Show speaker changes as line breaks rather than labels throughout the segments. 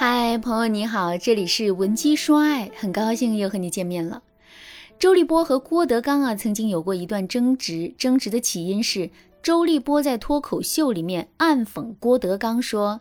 嗨，朋友你好，这里是文姬说爱，很高兴又和你见面了。周立波和郭德纲啊，曾经有过一段争执，争执的起因是周立波在脱口秀里面暗讽郭德纲说，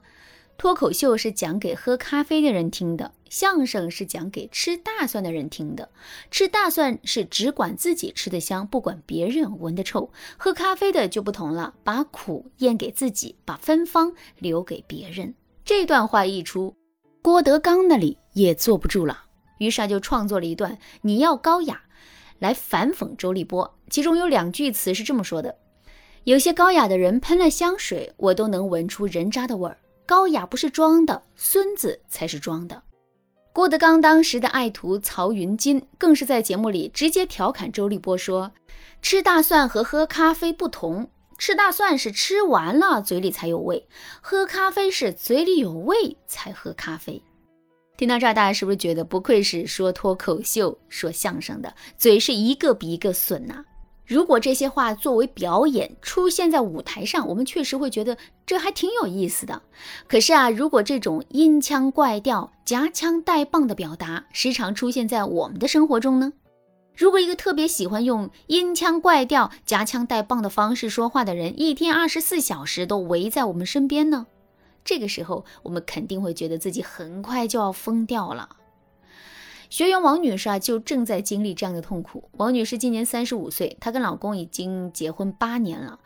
脱口秀是讲给喝咖啡的人听的，相声是讲给吃大蒜的人听的。吃大蒜是只管自己吃的香，不管别人闻的臭；喝咖啡的就不同了，把苦咽给自己，把芬芳留给别人。这段话一出。郭德纲那里也坐不住了，于是就创作了一段“你要高雅”来反讽周立波。其中有两句词是这么说的：“有些高雅的人喷了香水，我都能闻出人渣的味儿。高雅不是装的，孙子才是装的。”郭德纲当时的爱徒曹云金更是在节目里直接调侃周立波说：“吃大蒜和喝咖啡不同。”吃大蒜是吃完了嘴里才有味，喝咖啡是嘴里有味才喝咖啡。听到这儿，大家是不是觉得不愧是说脱口秀、说相声的，嘴是一个比一个损呐？如果这些话作为表演出现在舞台上，我们确实会觉得这还挺有意思的。可是啊，如果这种阴腔怪调、夹枪带棒的表达时常出现在我们的生活中呢？如果一个特别喜欢用阴腔怪调、夹枪带棒的方式说话的人，一天二十四小时都围在我们身边呢？这个时候，我们肯定会觉得自己很快就要疯掉了。学员王女士啊，就正在经历这样的痛苦。王女士今年三十五岁，她跟老公已经结婚八年了。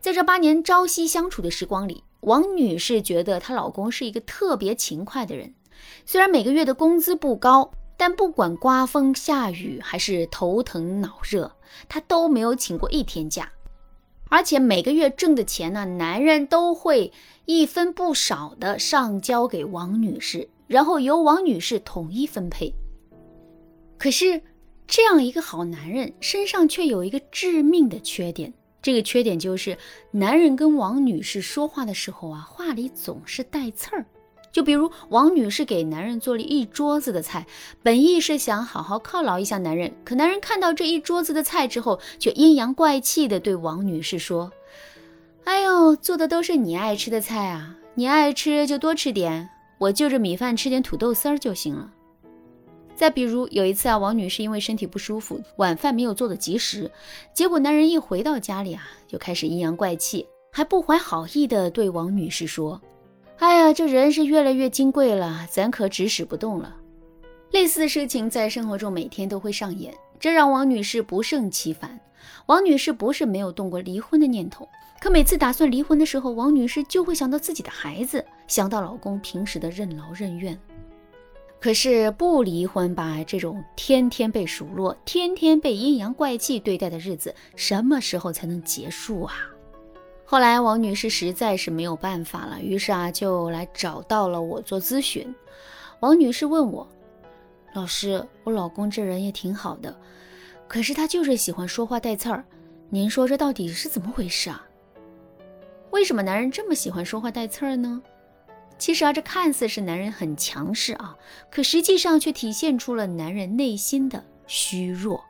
在这八年朝夕相处的时光里，王女士觉得她老公是一个特别勤快的人，虽然每个月的工资不高。但不管刮风下雨还是头疼脑热，他都没有请过一天假，而且每个月挣的钱呢，男人都会一分不少的上交给王女士，然后由王女士统一分配。可是这样一个好男人身上却有一个致命的缺点，这个缺点就是男人跟王女士说话的时候啊，话里总是带刺儿。就比如王女士给男人做了一桌子的菜，本意是想好好犒劳一下男人，可男人看到这一桌子的菜之后，却阴阳怪气的对王女士说：“哎呦，做的都是你爱吃的菜啊，你爱吃就多吃点，我就着米饭吃点土豆丝儿就行了。”再比如有一次啊，王女士因为身体不舒服，晚饭没有做的及时，结果男人一回到家里啊，就开始阴阳怪气，还不怀好意的对王女士说。哎呀，这人是越来越金贵了，咱可指使不动了。类似的事情在生活中每天都会上演，这让王女士不胜其烦。王女士不是没有动过离婚的念头，可每次打算离婚的时候，王女士就会想到自己的孩子，想到老公平时的任劳任怨。可是不离婚吧，这种天天被数落、天天被阴阳怪气对待的日子，什么时候才能结束啊？后来王女士实在是没有办法了，于是啊就来找到了我做咨询。王女士问我：“老师，我老公这人也挺好的，可是他就是喜欢说话带刺儿。您说这到底是怎么回事啊？为什么男人这么喜欢说话带刺儿呢？其实啊，这看似是男人很强势啊，可实际上却体现出了男人内心的虚弱。”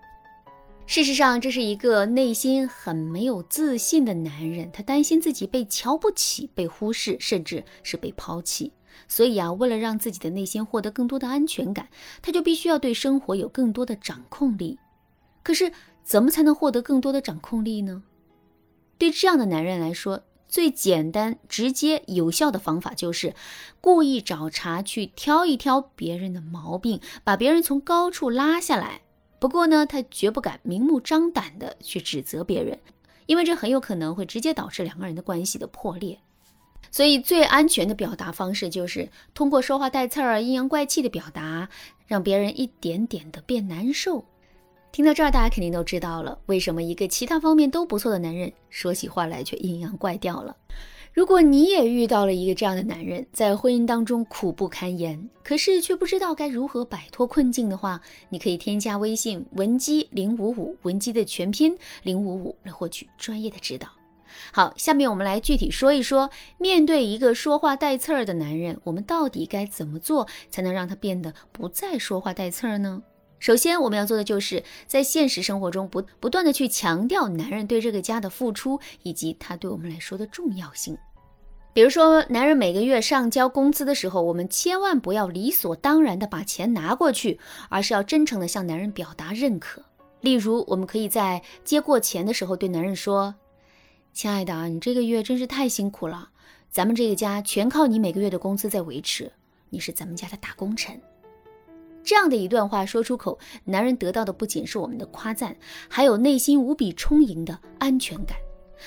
事实上，这是一个内心很没有自信的男人，他担心自己被瞧不起、被忽视，甚至是被抛弃。所以啊，为了让自己的内心获得更多的安全感，他就必须要对生活有更多的掌控力。可是，怎么才能获得更多的掌控力呢？对这样的男人来说，最简单、直接、有效的方法就是故意找茬，去挑一挑别人的毛病，把别人从高处拉下来。不过呢，他绝不敢明目张胆的去指责别人，因为这很有可能会直接导致两个人的关系的破裂。所以，最安全的表达方式就是通过说话带刺儿、阴阳怪气的表达，让别人一点点的变难受。听到这儿，大家肯定都知道了，为什么一个其他方面都不错的男人，说起话来却阴阳怪调了。如果你也遇到了一个这样的男人，在婚姻当中苦不堪言，可是却不知道该如何摆脱困境的话，你可以添加微信文姬零五五，文姬的全拼零五五，来获取专业的指导。好，下面我们来具体说一说，面对一个说话带刺儿的男人，我们到底该怎么做才能让他变得不再说话带刺儿呢？首先，我们要做的就是在现实生活中不不断的去强调男人对这个家的付出以及他对我们来说的重要性。比如说，男人每个月上交工资的时候，我们千万不要理所当然的把钱拿过去，而是要真诚的向男人表达认可。例如，我们可以在接过钱的时候对男人说：“亲爱的，你这个月真是太辛苦了，咱们这个家全靠你每个月的工资在维持，你是咱们家的大功臣。”这样的一段话说出口，男人得到的不仅是我们的夸赞，还有内心无比充盈的安全感。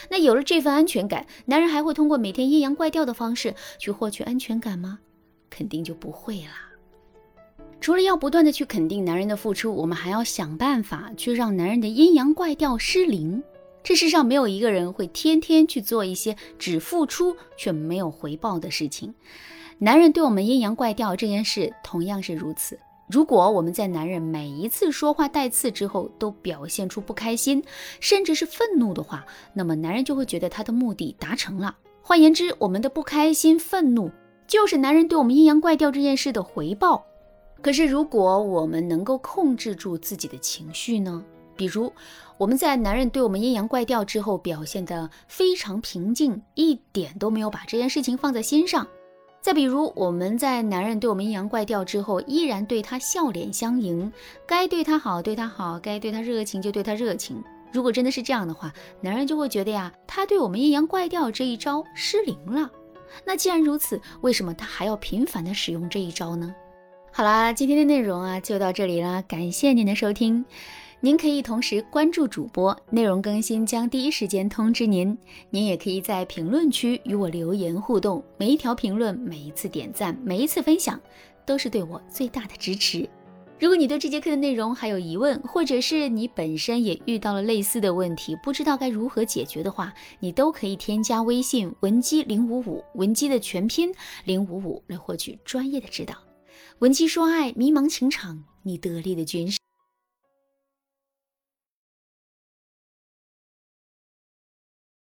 那有了这份安全感，男人还会通过每天阴阳怪调的方式去获取安全感吗？肯定就不会啦。除了要不断的去肯定男人的付出，我们还要想办法去让男人的阴阳怪调失灵。这世上没有一个人会天天去做一些只付出却没有回报的事情。男人对我们阴阳怪调这件事同样是如此。如果我们在男人每一次说话带刺之后都表现出不开心，甚至是愤怒的话，那么男人就会觉得他的目的达成了。换言之，我们的不开心、愤怒就是男人对我们阴阳怪调这件事的回报。可是，如果我们能够控制住自己的情绪呢？比如，我们在男人对我们阴阳怪调之后表现得非常平静，一点都没有把这件事情放在心上。再比如，我们在男人对我们阴阳怪调之后，依然对他笑脸相迎，该对他好对他好，该对他热情就对他热情。如果真的是这样的话，男人就会觉得呀，他对我们阴阳怪调这一招失灵了。那既然如此，为什么他还要频繁的使用这一招呢？好啦，今天的内容啊就到这里啦，感谢您的收听。您可以同时关注主播，内容更新将第一时间通知您。您也可以在评论区与我留言互动，每一条评论、每一次点赞、每一次分享，都是对我最大的支持。如果你对这节课的内容还有疑问，或者是你本身也遇到了类似的问题，不知道该如何解决的话，你都可以添加微信文姬零五五，文姬的全拼零五五，来获取专业的指导。文姬说爱，迷茫情场，你得力的军师。